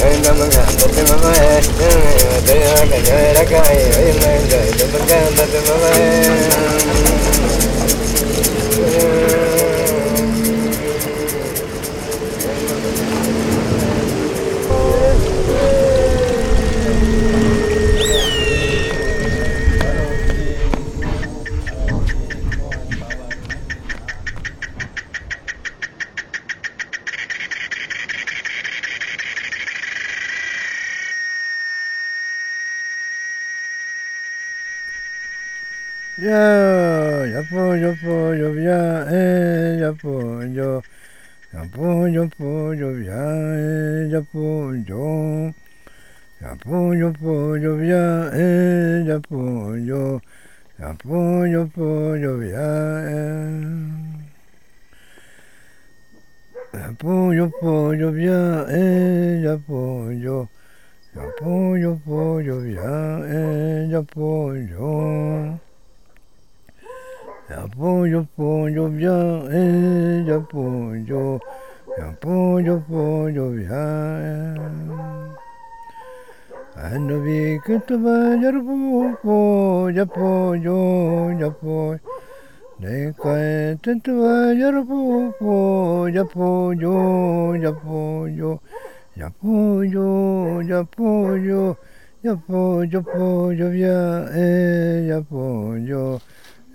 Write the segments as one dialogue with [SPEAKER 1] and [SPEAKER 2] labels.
[SPEAKER 1] Yo. Ya, pollo, pollo, viaje, pollo. Ya pollo, pollo, viaje, ya pollo. Ya pollo, pollo, viaje, ya pollo. Ya pollo, pollo, viaje. Apoyo, pollo, viaje, apoyo. Apoyo, pollo, viaje, apoyo. Apoyo, apoyo, ya, eh, ya, apoyo, ya, apoyo, apoyo, ya. Ando vi que te vaya, apoyo, ya, apoyo, ya, apoyo. Ne cae te te vaya, apoyo, ya, apoyo, ya, apoyo, ya, apoyo, ya, apoyo, ya, apoyo, apoyo, ya, eh, ya, apoyo.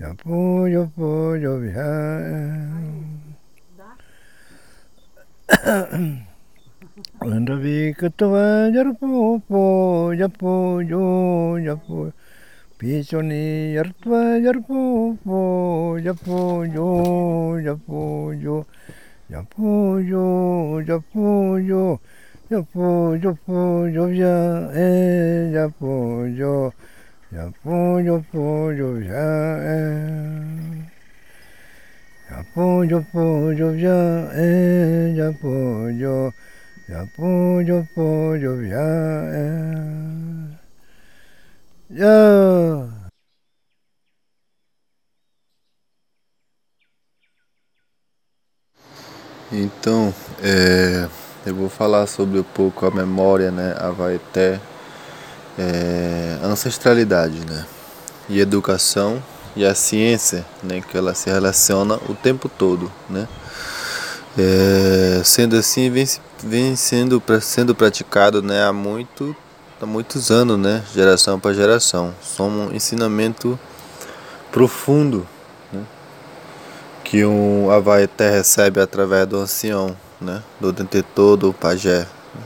[SPEAKER 1] Ja, puyo, puyo, Андрави катва ярпо по япо ё япо печони яртва ярпо по япо ё япо ё япо ё япо ё япо ё по ё я э япо ё ya, eh. Ya pollo, pollo, ya, eh. Ya pollo, ya pollo, pollo, ya, eh. Ya.
[SPEAKER 2] Então, é, eu vou falar sobre um pouco a memória, né, a Vaeté, é, ancestralidade, né, e educação e a ciência, né, que ela se relaciona o tempo todo, né. É, sendo assim, vem, vem sendo, sendo praticado, né, há muito, há muitos anos, né, geração para geração. São um ensinamento profundo, né, que um Avaeté recebe através do ancião, né, do detentor, do pajé. Né?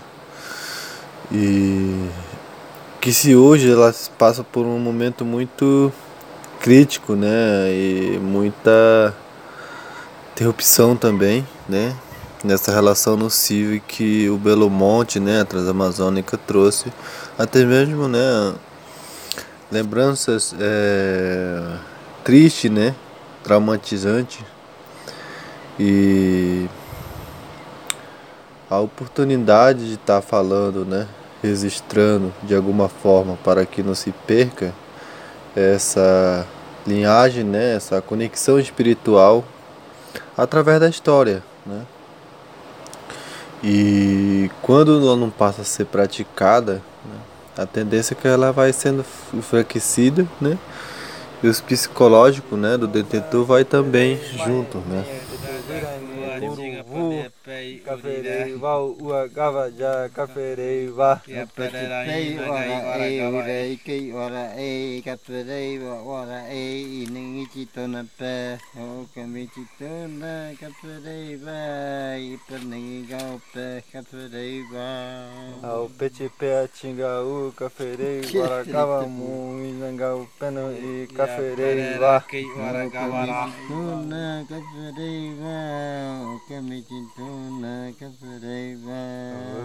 [SPEAKER 2] E que se hoje ela passa por um momento muito crítico, né, e muita interrupção também, né, nessa relação nociva que o Belo Monte, né, a Transamazônica trouxe, até mesmo, né, lembranças é, tristes, né, traumatizante. E a oportunidade de estar tá falando, né, registrando de alguma forma para que não se perca essa linhagem, né, essa conexão espiritual através da história, né? E quando ela não passa a ser praticada, né, a tendência é que ela vai sendo enfraquecida, né? E os psicológicos, né, do detentor vai também junto, né?
[SPEAKER 3] Kafere wa ua gava ja kafere wa
[SPEAKER 4] Pei ora e ora i kei ora e kafere wa ora e i ningi chi tona pe o kami chi tona kafere wa i per ningi gao pe kafere wa
[SPEAKER 3] au peche pe a chinga u kafere wa gava mu i nanga u peno i kafere wa
[SPEAKER 4] tona kafere wa o kami Tuna Capireiba.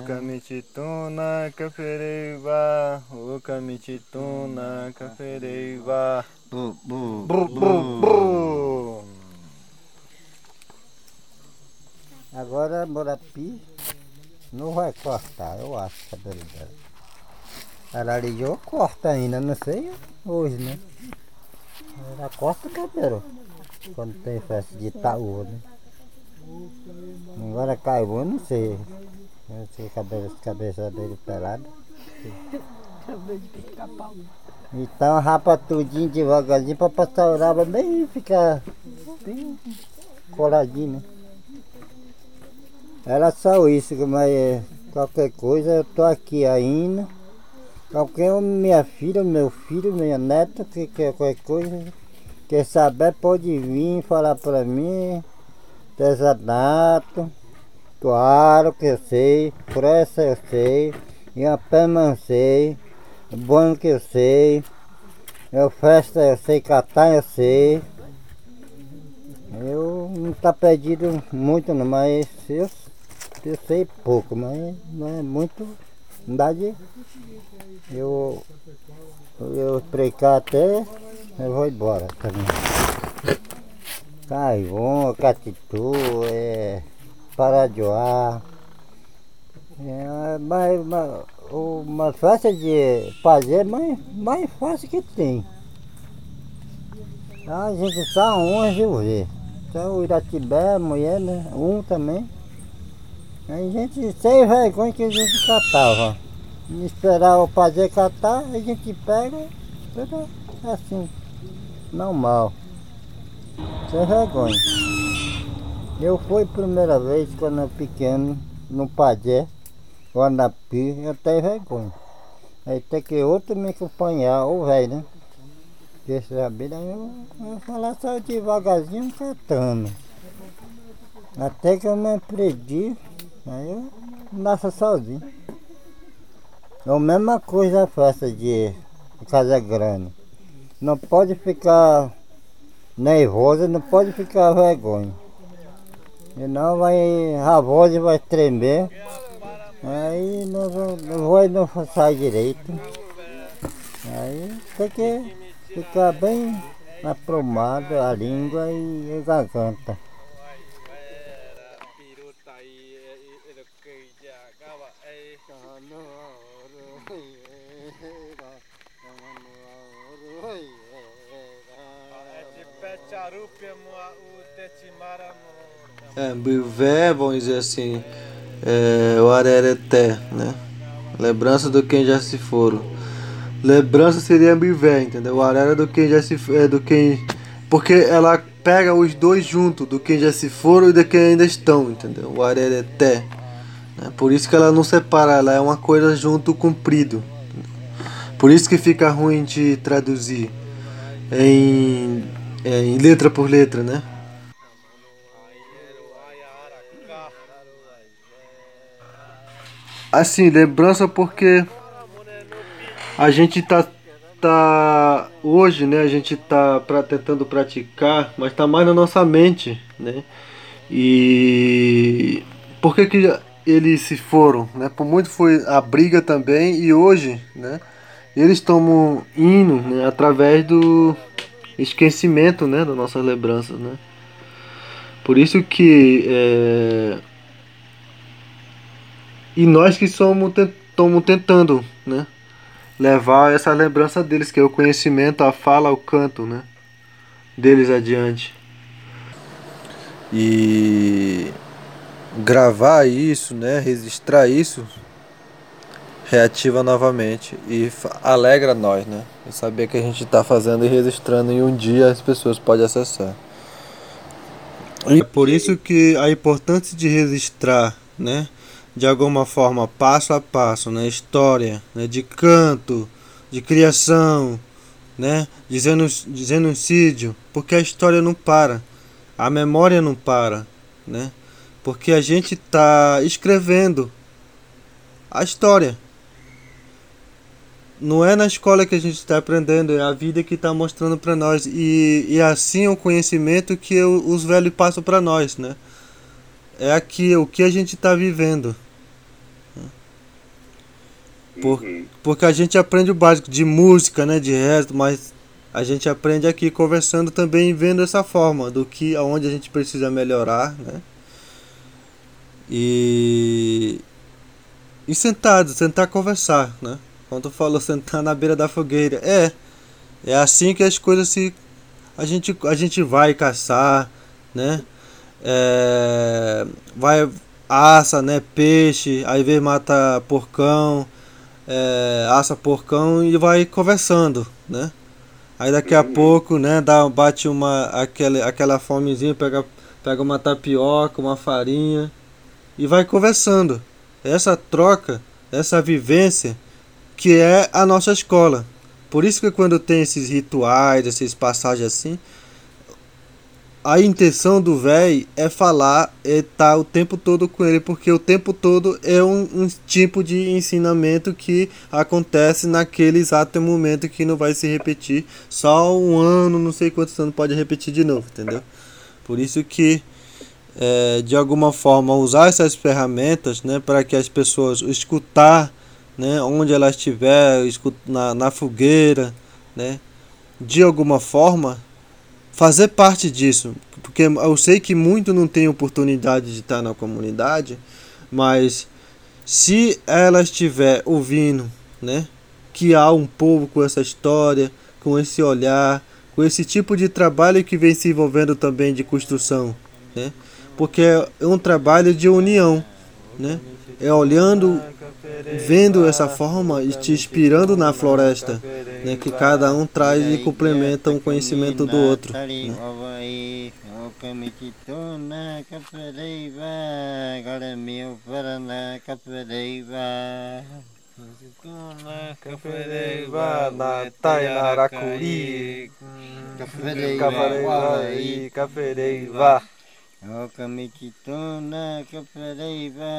[SPEAKER 5] O Camitituna Capireiba. O Camitituna Capireiba.
[SPEAKER 4] Bu, bu,
[SPEAKER 5] Bru, bru, bru.
[SPEAKER 4] Agora Morapi não vai cortar, eu acho, cabelo dela. Ararijó corta ainda, não sei hoje, né? Ela corta o cabelo quando tem festa de Itaú, né? Agora caiu, eu não sei. Não sei cabeça, cabeça dele pelada. Então rapa tudinho devagarzinho pra passar o rabo bem e ficar bem coladinho, né? Era só isso, mas qualquer coisa eu tô aqui ainda. Qualquer minha filha, meu filho, minha neta, que quer qualquer coisa, quer saber, pode vir falar pra mim. Tesadato, claro que eu sei, pressa eu sei, Iapema eu sei, banho que eu sei, eu festa eu sei, catar eu sei. Eu não tá perdido muito não, mas eu, eu sei pouco, mas não é muito. Não dá de. Eu. Eu explicar até. Eu vou embora também. Caivon, Catitu, é. Parajoá. É, mas, mas o mais de fazer, mais, mais fácil que tem. A gente só um resolver. Então o Iratibé, a mulher, né? Um também. A gente, sem vergonha que a gente catava. O fazer catar, a gente pega, tudo assim, normal. Sem vergonha. Eu fui primeira vez quando eu pequeno, no Pajé, Guanapi, eu tenho vergonha. Aí tem que outro me acompanhar, o velho, né? Porque saber, aí eu, eu falar só devagarzinho catando. Até que eu me aprendi, aí eu nasço sozinho. É a mesma coisa a festa de casa grande. Não pode ficar nervosa, não pode ficar vergonha. Senão vai, a voz vai tremer. Aí não, não, vai não sai direito. Aí tem que ficar bem aprumado a língua e a garganta.
[SPEAKER 3] Bivé, vamos dizer assim, é, o Arereté, né? Lembrança do quem já se foram. Lembrança seria Bivé, entendeu? O Arera é do quem já se é do quem. Porque ela pega os dois juntos, do quem já se foram e do quem ainda estão, entendeu? O Arereté. Né? Por isso que ela não separa, ela é uma coisa junto comprido. Por isso que fica ruim de traduzir em, em letra por letra, né? Assim, lembrança porque a gente tá, tá hoje, né? A gente tá pra, tentando praticar, mas tá mais na nossa mente, né? E por que que eles se foram, né? Por muito foi a briga também e hoje, né? Eles tomam hino, né? Através do esquecimento, né? Das nossas lembranças, né? Por isso que é, e nós que somos estamos tentando, né? Levar essa lembrança deles, que é o conhecimento, a fala, o canto, né? Deles adiante. E gravar isso, né? Registrar isso reativa novamente e alegra nós, né? E saber que a gente está fazendo e registrando e um dia as pessoas podem acessar. E é por isso que a importância de registrar, né? De alguma forma passo a passo na né, história né, de canto, de criação, né, de genocídio, porque a história não para, a memória não para, né, porque a gente está escrevendo a história. Não é na escola que a gente está aprendendo, é a vida que está mostrando para nós. E, e assim é o conhecimento que eu, os velhos passam para nós, né? É aqui, o que a gente está vivendo. Por,
[SPEAKER 5] Uhum.
[SPEAKER 3] porque a gente aprende o básico de música, né, de resto, mas a gente aprende aqui conversando também vendo essa forma do que aonde a gente precisa melhorar, né? E e sentado, sentar conversar, né? Quando tu falou sentar na beira da fogueira, é é assim que as coisas se a gente a gente vai caçar, né? É, vai assa, né, peixe, aí vem mata porcão, é, assa porcão e vai conversando, né? Aí daqui a pouco, né, dá, bate uma aquela, aquela fomezinha, pega, pega uma tapioca, uma farinha e vai conversando. Essa troca, essa vivência que é a nossa escola. Por isso que quando tem esses rituais, essas passagens assim, a intenção do velho é falar, é estar o tempo todo com ele, porque o tempo todo é um, um tipo de ensinamento que acontece naquele exato momento que não vai se repetir. Só um ano, não sei quantos anos pode repetir de novo, entendeu? Por isso que, é, de alguma forma, usar essas ferramentas né, para que as pessoas escutar né, onde ela estiver, na, na fogueira, né, de alguma forma fazer parte disso, porque eu sei que muito não tem oportunidade de estar na comunidade, mas se ela estiver ouvindo, né, que há um povo com essa história, com esse olhar, com esse tipo de trabalho que vem se envolvendo também de construção, né, porque é um trabalho de união, né, é olhando, vendo essa forma e te inspirando na floresta, né, que cada um traz e complementa um conhecimento do outro. Né. Cafereiva, na Tainaracuri, Cafereiva, Cafereiva.
[SPEAKER 4] Okamichitona kapadeva,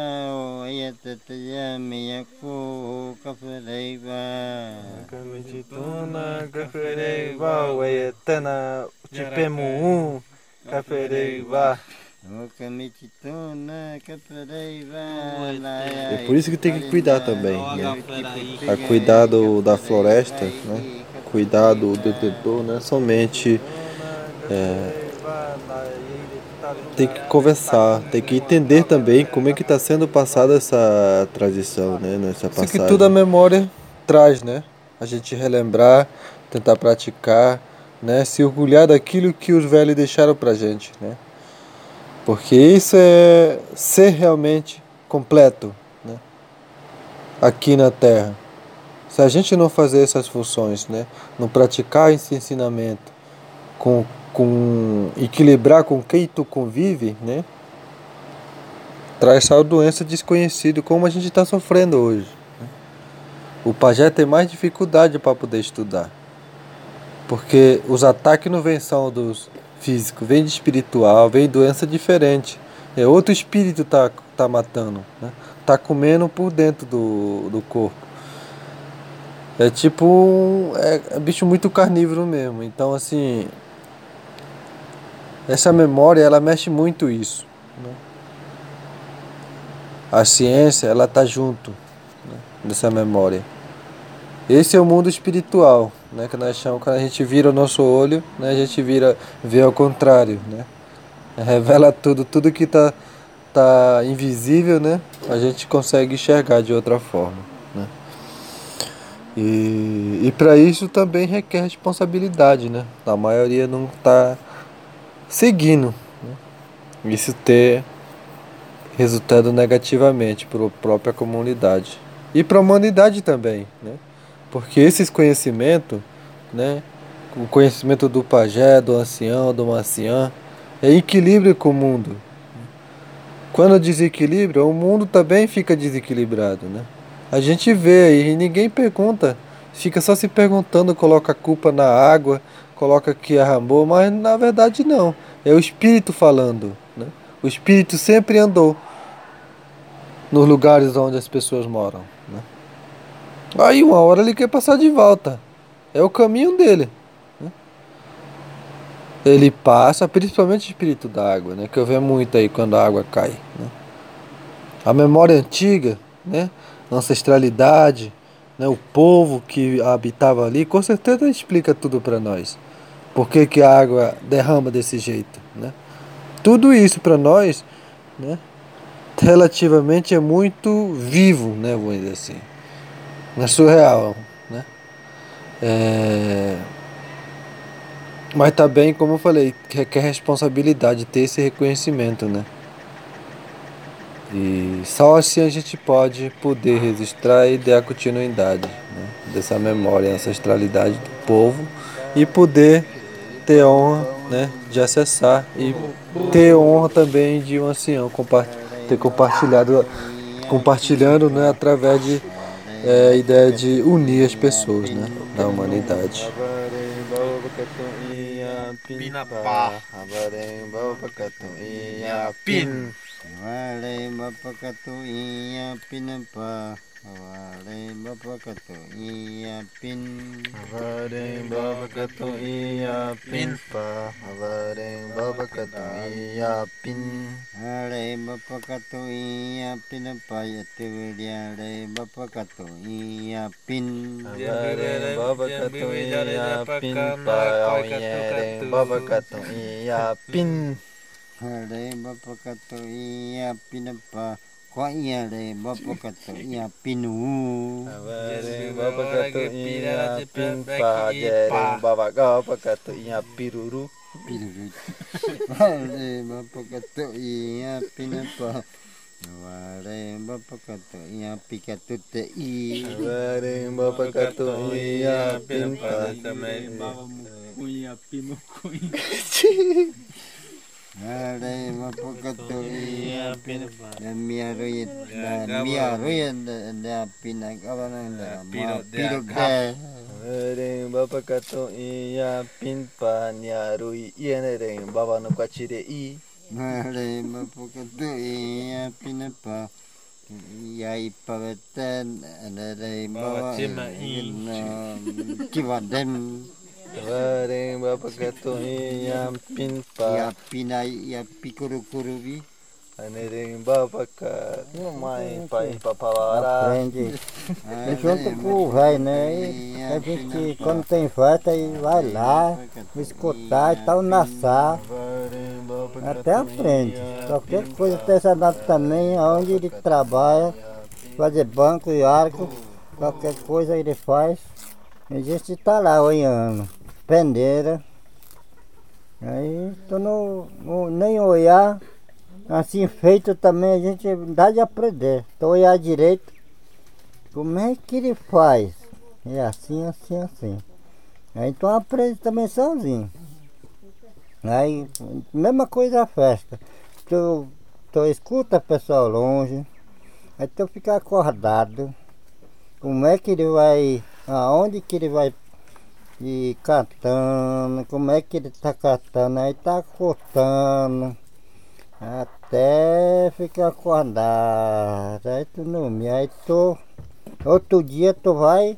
[SPEAKER 4] oyatatayami yaku kapadeva.
[SPEAKER 3] Camitituna, Cafereiva, Uetana, Tipemu, Cafereiva.
[SPEAKER 4] Okamichitona kapadeva,
[SPEAKER 2] É por isso que tem que cuidar também, né? A cuidar do, da floresta, né? Cuidar do detentor, não é somente é, tem que conversar, tem que entender também como é que está sendo passada essa tradição, né? Nessa
[SPEAKER 3] Isso
[SPEAKER 2] passagem.
[SPEAKER 3] que tudo a memória traz, né? A gente relembrar, tentar praticar, né? Se orgulhar daquilo que os velhos deixaram pra gente, né? Porque isso é ser realmente completo, né? Aqui na Terra. Se a gente não fazer essas funções, né? Não praticar esse ensinamento, com, com equilibrar com quem tu convive, né? Traz essa doença desconhecida, como a gente está sofrendo hoje. né? O pajé tem mais dificuldade para poder estudar. Porque os ataques não vêm só dos físicos, vem de espiritual, vem doença diferente. É outro espírito tá tá matando, né? Tá comendo por dentro do, do corpo. É tipo um- é, é bicho muito carnívoro mesmo. Então assim, essa memória ela mexe muito isso. né? A ciência ela tá junto né, dessa memória. Esse é o mundo espiritual, né? Que nós chamamos quando a gente vira o nosso olho, né? A gente vira vê ao contrário, né? Revela tudo, tudo que tá tá invisível, né? A gente consegue enxergar de outra forma, né? E, e para isso também requer responsabilidade, né? A maioria não está seguindo. Né? Isso ter resultado negativamente para a própria comunidade e para a humanidade também, né? Porque esses conhecimentos, né? O conhecimento do pajé, do ancião, do manciã, é equilíbrio com o mundo. Quando desequilibra, o mundo também fica desequilibrado, né? A gente vê e ninguém pergunta, fica só se perguntando, coloca a culpa na água, coloca que arrambou, mas na verdade não. É o espírito falando, né? O espírito sempre andou nos lugares onde as pessoas moram, né? Aí uma hora ele quer passar de volta. É o caminho dele. né? ele passa, principalmente o espírito da água, né? Que eu vejo muito aí quando a água cai. Né? A memória antiga, né? ancestralidade, né? o povo que habitava ali, com certeza explica tudo para nós. Por que, que a água derrama desse jeito? Né? Tudo isso para nós, né? relativamente é muito vivo, né? vamos dizer assim. É surreal. Né? É... Mas também, como eu falei, requer responsabilidade ter esse reconhecimento, né? E só assim a gente pode poder registrar e dar continuidade né? dessa memória e ancestralidade do povo e poder ter honra né? de acessar e ter honra também de um ancião ter compartilhado compartilhando né? através de é, a ideia de unir as pessoas né? da humanidade.
[SPEAKER 6] Pinapa. Abareng bapakatu iya pin.
[SPEAKER 5] Wale bapakatu iya pinapa. Wale bapakatu iya pin.
[SPEAKER 6] Abareng bapakatu iya pin pa. Abareng bapakatu iya pin.
[SPEAKER 5] Wale bapakatu iya pinapa yatu wale bapakatu iya pin.
[SPEAKER 6] Abareng bapakatu iya pin pa. Abareng bapakatu iya pin.
[SPEAKER 5] le bapa kato ia pinapa. Kwa iya, ia le bapa kato ia pinu.
[SPEAKER 6] Le bapa kato ia pinpa le bapa bapa kato ia iya piruru.
[SPEAKER 5] Piruru. Le bapa kato ia pinapa. Ware bapa kato ia pikatu te i Ware bapa kato ia pinpa le bapa kato ia
[SPEAKER 6] pimu Bapa kato iya pinpa nyarui iya nereng bapa no kacire i.
[SPEAKER 5] Nereng bapa kato iya pinpa iya ipa beten nereng bapa
[SPEAKER 6] cima i. Kiwa den. Iya pin
[SPEAKER 5] Ya
[SPEAKER 6] pa
[SPEAKER 5] pina ya pikuru kurubi
[SPEAKER 6] ane reng baba ka no mai pai pa palara.
[SPEAKER 4] Aprende. E junto com o velho, né? E a gente, quando tem festa, aí vai lá, escutar e tal, nassar,
[SPEAKER 6] baba
[SPEAKER 4] até aprende. Qualquer coisa artesanato também, onde ele trabalha, fazer banco e arco, qualquer coisa ele faz. A gente tá lá olhando, pendeira. Aí tu não, não- nem olhar, assim feito também a gente dá de aprender. Tu olhar direito, como é que ele faz? É assim, assim, assim. Aí então aprende também sozinho. Aí, mesma coisa a festa. Tu, tu escuta o pessoal longe, aí tu fica acordado. Como é que ele vai, aonde que ele vai ir cantando, como é que ele tá cantando, aí tá cortando. Até ficar acordado. Aí tu dormir, aí tu. Outro dia tu vai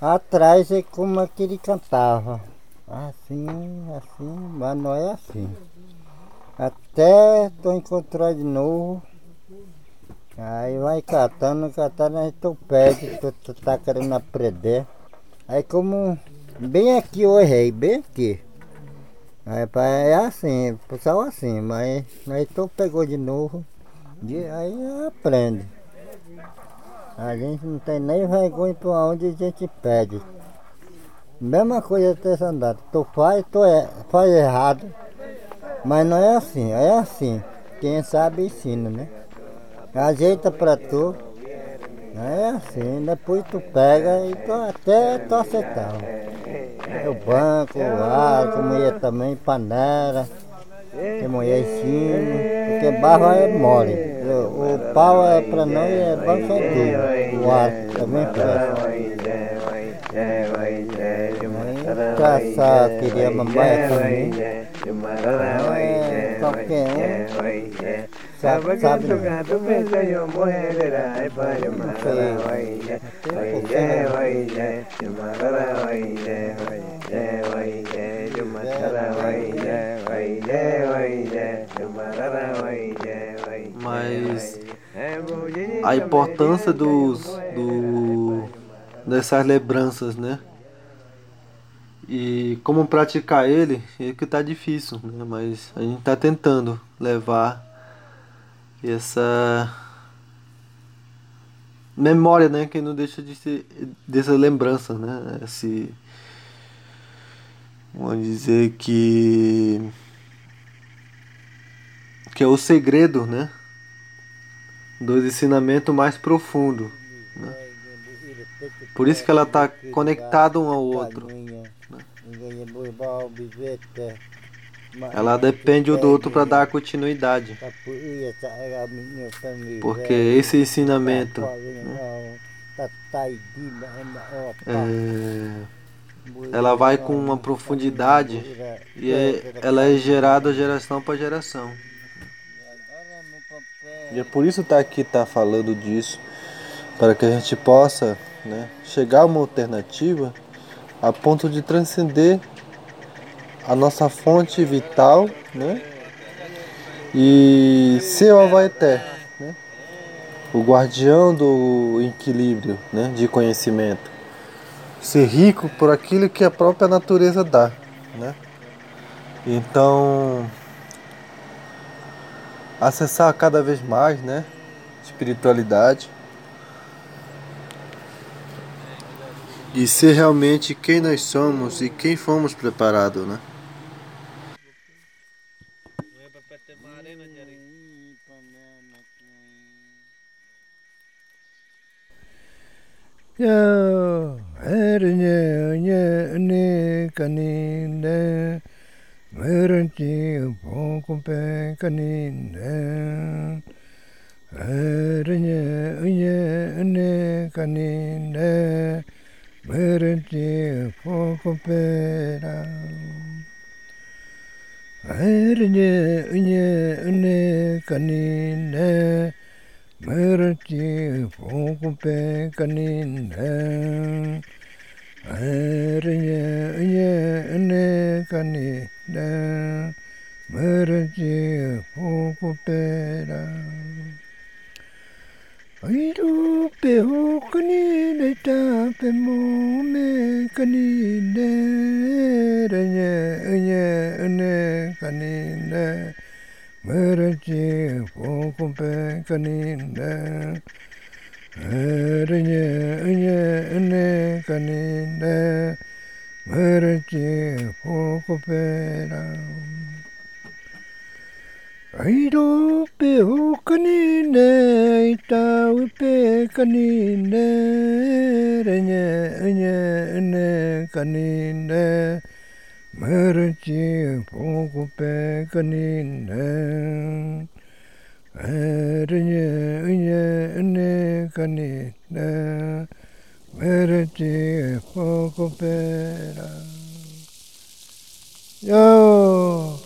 [SPEAKER 4] atrás e como é que ele cantava. Assim, assim, mas não é assim. Até tu encontrar de novo. Aí vai catando, catando, aí tu pede, tu, tu tá querendo aprender. Aí como bem aqui eu errei, bem aqui. Aí é assim, só assim, mas aí tu pegou de novo, e aí aprende. A gente não tem nem vergonha por onde a gente pede. Mesma coisa artesanato, tu faz, tu é, faz errado, mas não é assim, é assim. Quem sabe ensina, né? Ajeita pra tu, é assim, depois tu pega e tu até tu aceitar. O banco, o arco, mulher também, panela, que mulher ensina, porque barro é mole. O, o pau é pra nós, é banco é duro. O arco também presta. Caçar, queria mamãe também. É, qualquer um.
[SPEAKER 3] Mas a importância dos, do, dessas lembranças, né? E como praticar ele é que tá difícil, né? Mas a gente tá tentando levar essa memória, né? Que não deixa de ser dessa lembrança, né? Esse, vamos dizer que que é o segredo, né? Do ensinamento mais profundo. Né? Por isso que ela está conectada um ao outro. Ela depende um do outro para dar continuidade. Porque esse ensinamento né, é, ela vai com uma profundidade e é, ela é gerada geração para geração. E é por isso tá aqui tá falando disso, para que a gente possa né, chegar a uma alternativa a ponto de transcender a nossa fonte vital né, e ser o Avaeté, né, o guardião do equilíbrio né, de conhecimento. Ser rico por aquilo que a própria natureza dá. Né? Então, acessar cada vez mais, né? Espiritualidade. E ser realmente quem nós somos e quem fomos preparados, né?
[SPEAKER 1] ya erine ne ne kanine merenji bonkumpe kanine erine ne ne kanine merenji bonkumpe ra erine ne ne kanine Merti pokupe kanin ne Erinye nye ne kanin ne Merti pokupe da Aidu pe ho kanin ne ta pe mo me kanin ne Erinye nye ne kanin da. Merechi pokumpe kaninde Merenye enye ene kaninde Merechi pokumpe ram Aido pe ho kaninde Ita wipe kaninde Renye enye ene kaninde Merechi pokumpe ram 머르지 보고 빼거니네 에르니 은예 은네 거니네 머르지 보고 빼라 요